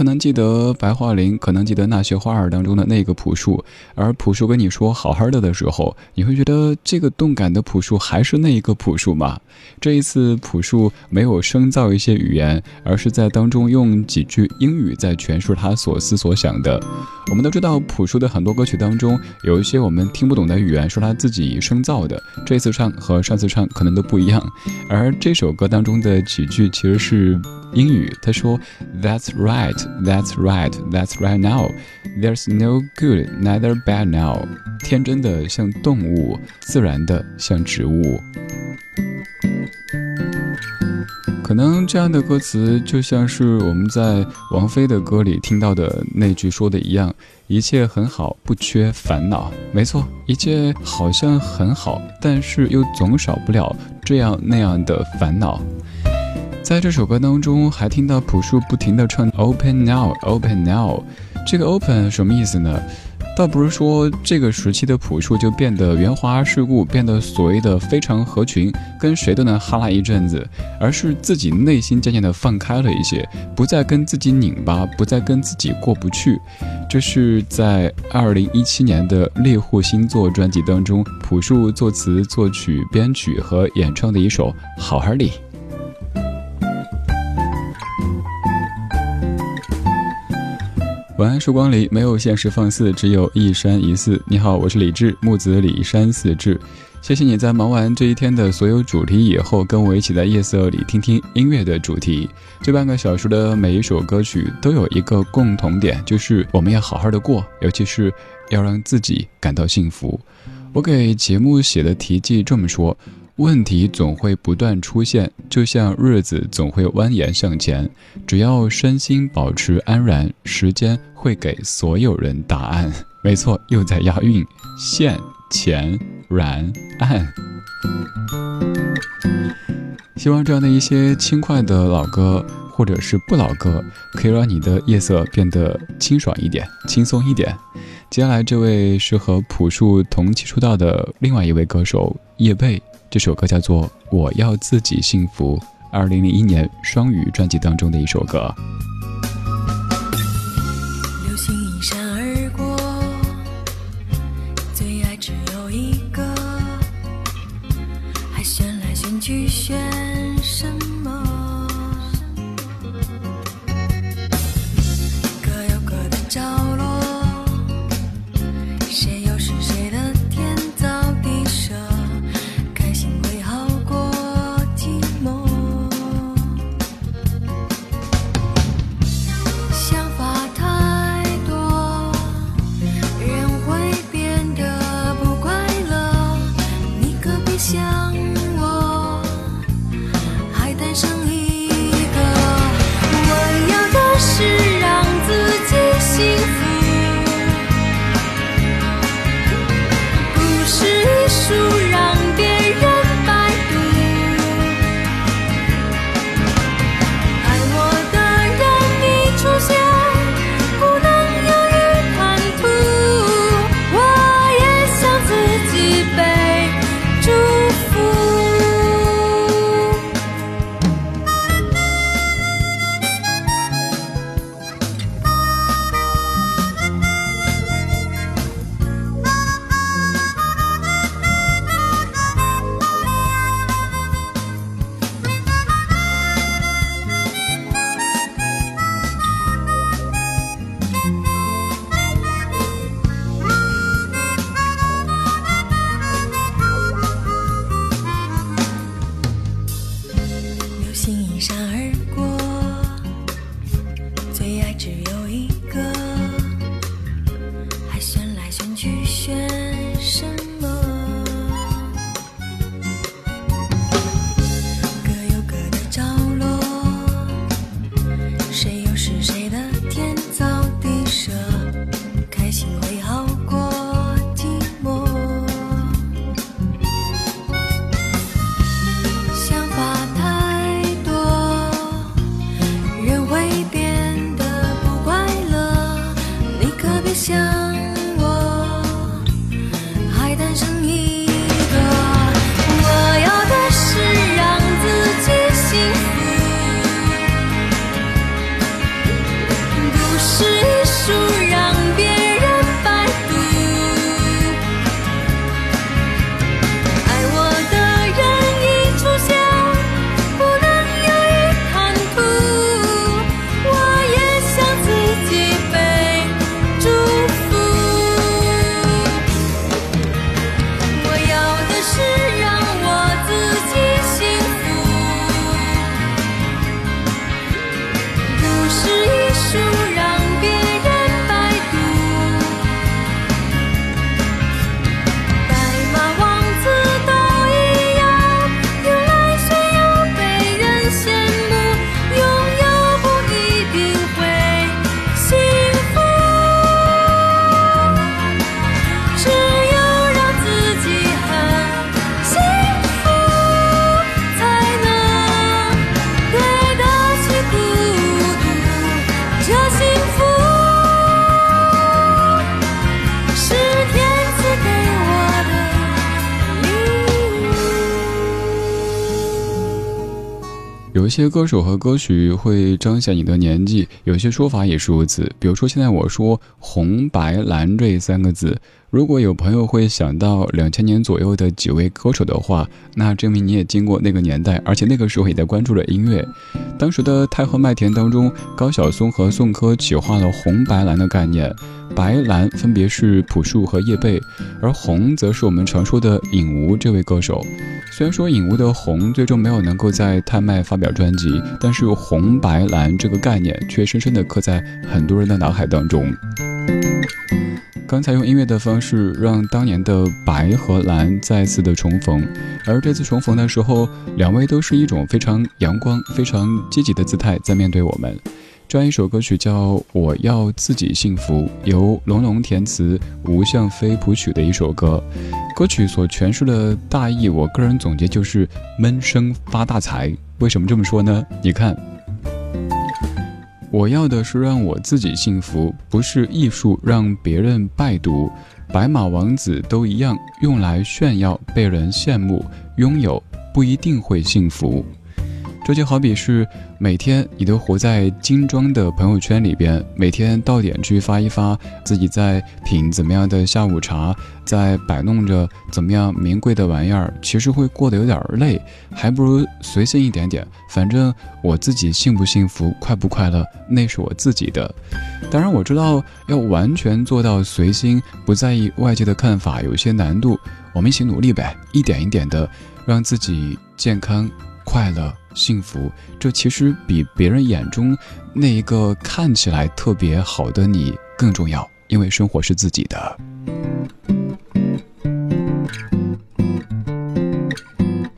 可能记得白桦林，可能记得那些花儿当中的那个朴树，而朴树跟你说好好的的时候，你会觉得这个动感的朴树还是那一个朴树吗？这一次朴树没有生造一些语言，而是在当中用几句英语在诠释他所思所想的。我们都知道朴树的很多歌曲当中有一些我们听不懂的语言，是他自己生造的，这次唱和上次唱可能都不一样。而这首歌当中的几句其实是英语，他说：“That's right, that's right, that's right now. There's no good, neither bad now。”天真的像动物，自然的像植物。可能这样的歌词就像是我们在王菲的歌里听到的那句说的一样，一切很好，不缺烦恼。没错，一切好像很好，但是又总少不了这样那样的烦恼。在这首歌当中，还听到朴树不停地唱 “Open now, Open now”，这个 “Open” 什么意思呢？倒不是说这个时期的朴树就变得圆滑世故，变得所谓的非常合群，跟谁都能哈拉一阵子，而是自己内心渐渐的放开了一些，不再跟自己拧巴，不再跟自己过不去。这是在二零一七年的《猎户星座》专辑当中，朴树作词、作曲、编曲和演唱的一首《好好里》。晚安，曙光里没有现实放肆，只有一山一寺。你好，我是李志，木子李山寺志。谢谢你在忙完这一天的所有主题以后，跟我一起在夜色里听听音乐的主题。这半个小时的每一首歌曲都有一个共同点，就是我们要好好的过，尤其是要让自己感到幸福。我给节目写的题记这么说。问题总会不断出现，就像日子总会蜿蜒向前。只要身心保持安然，时间会给所有人答案。没错，又在押韵，现、前、然、暗。希望这样的一些轻快的老歌，或者是不老歌，可以让你的夜色变得清爽一点、轻松一点。接下来这位是和朴树同期出道的另外一位歌手叶蓓。这首歌叫做《我要自己幸福》，二零零一年双语专辑当中的一首歌。流星一闪而过，最爱只有一个，还选来选去选些歌手和歌曲会彰显你的年纪，有些说法也是如此。比如说，现在我说“红白蓝”这三个字，如果有朋友会想到两千年左右的几位歌手的话，那证明你也经过那个年代，而且那个时候也在关注着音乐。当时的太和麦田当中，高晓松和宋柯企划了“红白蓝”的概念。白蓝分别是朴树和叶蓓，而红则是我们常说的影吴这位歌手。虽然说影屋的红最终没有能够在泰麦发表专辑，但是红白蓝这个概念却深深地刻在很多人的脑海当中。刚才用音乐的方式让当年的白和蓝再次的重逢，而这次重逢的时候，两位都是一种非常阳光、非常积极的姿态在面对我们。这样一首歌曲叫《我要自己幸福》，由龙龙填词，吴向飞谱曲的一首歌。歌曲所诠释的大意，我个人总结就是闷声发大财。为什么这么说呢？你看，我要的是让我自己幸福，不是艺术让别人拜读。白马王子都一样，用来炫耀，被人羡慕，拥有不一定会幸福。这就好比是。每天你都活在精装的朋友圈里边，每天到点去发一发自己在品怎么样的下午茶，在摆弄着怎么样名贵的玩意儿，其实会过得有点累，还不如随性一点点。反正我自己幸不幸福、快不快乐，那是我自己的。当然我知道要完全做到随心，不在意外界的看法，有一些难度。我们一起努力呗，一点一点的让自己健康、快乐。幸福，这其实比别人眼中那一个看起来特别好的你更重要，因为生活是自己的。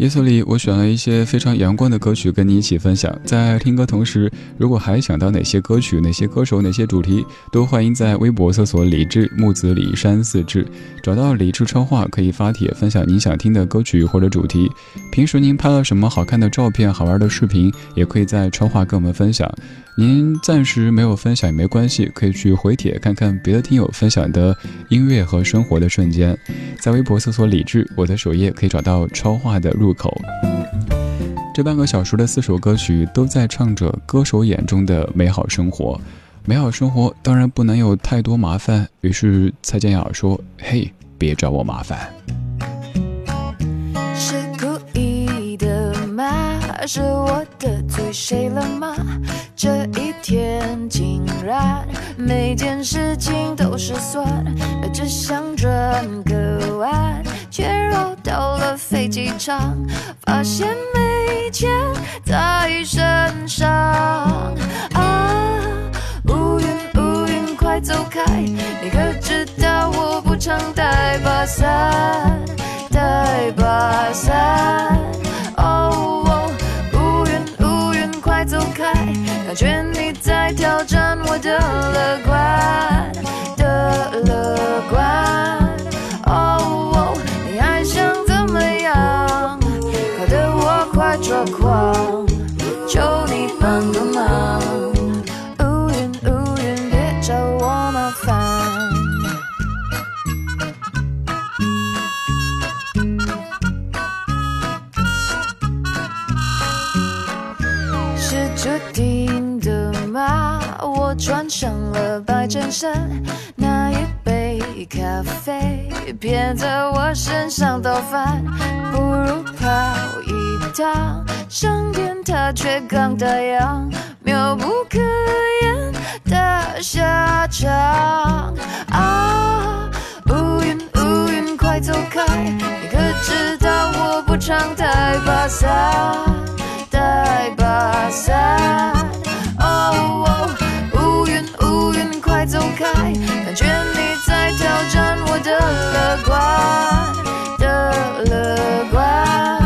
夜色里，我选了一些非常阳光的歌曲跟你一起分享。在听歌同时，如果还想到哪些歌曲、哪些歌手、哪些主题，都欢迎在微博搜索“李志木子李山四志”，找到李志超话，可以发帖分享您想听的歌曲或者主题。平时您拍了什么好看的照片、好玩的视频，也可以在超话跟我们分享。您暂时没有分享也没关系，可以去回帖看看别的听友分享的音乐和生活的瞬间。在微博搜索“李志”，我的首页可以找到超话的入口。这半个小时的四首歌曲都在唱着歌手眼中的美好生活。美好生活当然不能有太多麻烦，于是蔡健雅说：“嘿，别找我麻烦。”是我得罪谁了吗？这一天竟然每件事情都失算，只想转个弯，却绕到了飞机场，发现没钱在身上。啊，乌云乌云快走开，你可知道我不常带把伞，带把伞。乌云乌云快走开感觉你在挑战我的乐观的乐观。注定的吗？我穿上了白衬衫，那一杯咖啡偏在我身上倒翻，不如跑一趟上天它却刚打烊，妙不可言的下场。啊，乌云乌云快走开，你可知道我不常带把伞，带把伞。哦。乌云乌云快走开，感觉你在挑战我的乐观的乐观。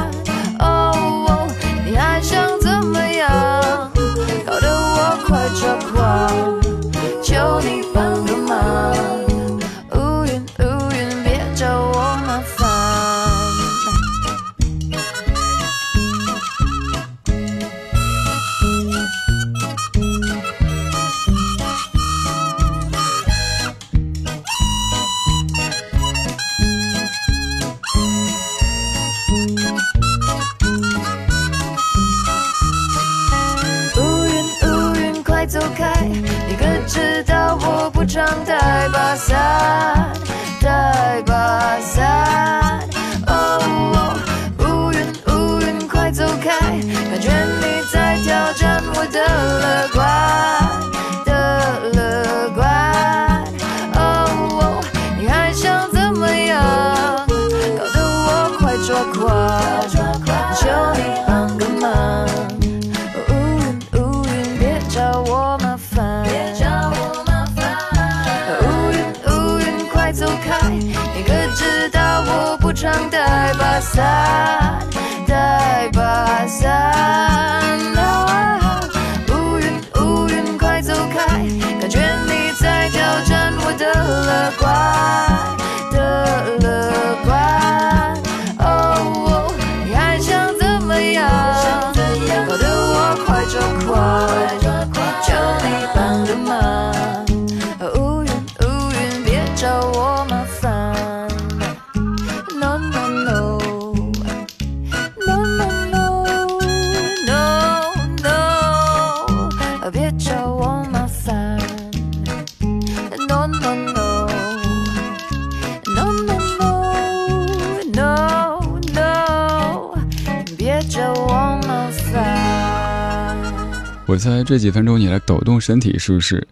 带把伞，带把伞。乌云乌云快走开！感觉你在挑战我的乐观这几分钟你来抖动身体是不是。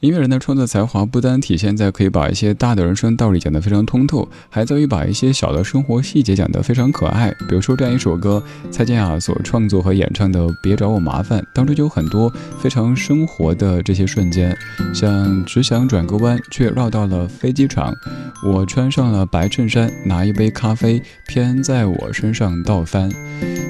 音乐人的创作才华不单体现在可以把一些大的人生道理讲得非常通透，还在于把一些小的生活细节讲得非常可爱。比如说这样一首歌，蔡健雅所创作和演唱的《别找我麻烦》，当中就有很多非常生活的这些瞬间，像只想转个弯，却绕到了飞机场；我穿上了白衬衫，拿一杯咖啡，偏在我身上倒翻。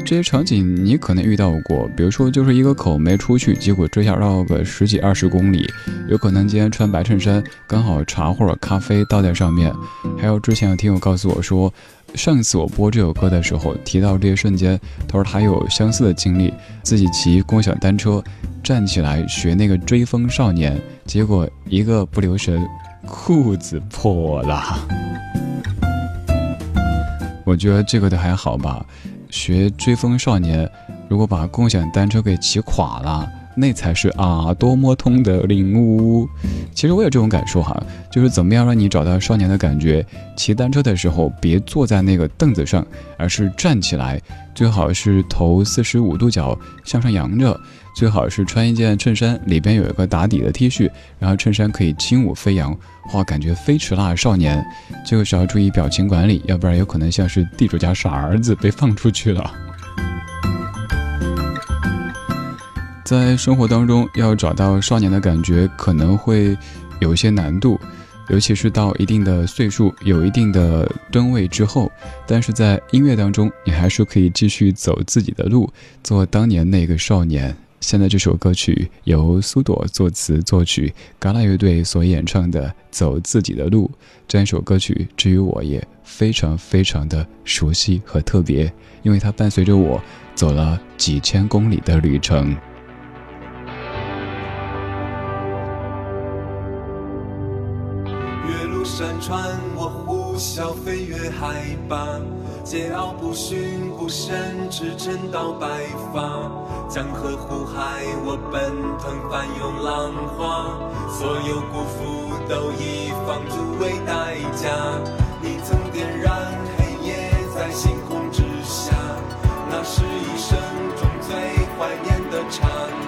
这些场景你可能遇到过，比如说就是一个口没出去，结果这下绕个十几二十公里；有可能今天穿白衬衫，刚好茶或者咖啡倒在上面。还有之前有听友告诉我说，上次我播这首歌的时候提到这些瞬间，他说他有相似的经历，自己骑共享单车站起来学那个追风少年，结果一个不留神，裤子破了。我觉得这个的还好吧。学追风少年，如果把共享单车给骑垮了，那才是啊多么痛的领悟。其实我有这种感受哈，就是怎么样让你找到少年的感觉。骑单车的时候，别坐在那个凳子上，而是站起来，最好是头四十五度角向上扬着，最好是穿一件衬衫，里边有一个打底的 T 恤，然后衬衫可以轻舞飞扬，哇，感觉飞驰啦少年。这个时候注意表情管理，要不然有可能像是地主家傻儿子被放出去了。在生活当中，要找到少年的感觉可能会有一些难度，尤其是到一定的岁数、有一定的吨位之后。但是在音乐当中，你还是可以继续走自己的路，做当年那个少年。现在这首歌曲由苏朵作词作曲，嘎啦乐队所演唱的《走自己的路》这样一首歌曲，至于我也非常非常的熟悉和特别，因为它伴随着我走了几千公里的旅程。笑飞越海拔，桀骜不驯，不慎至沉到白发。江河湖海，我奔腾翻涌浪花，所有辜负都以放逐为代价。你曾点燃黑夜在星空之下，那是一生中最怀念的刹那。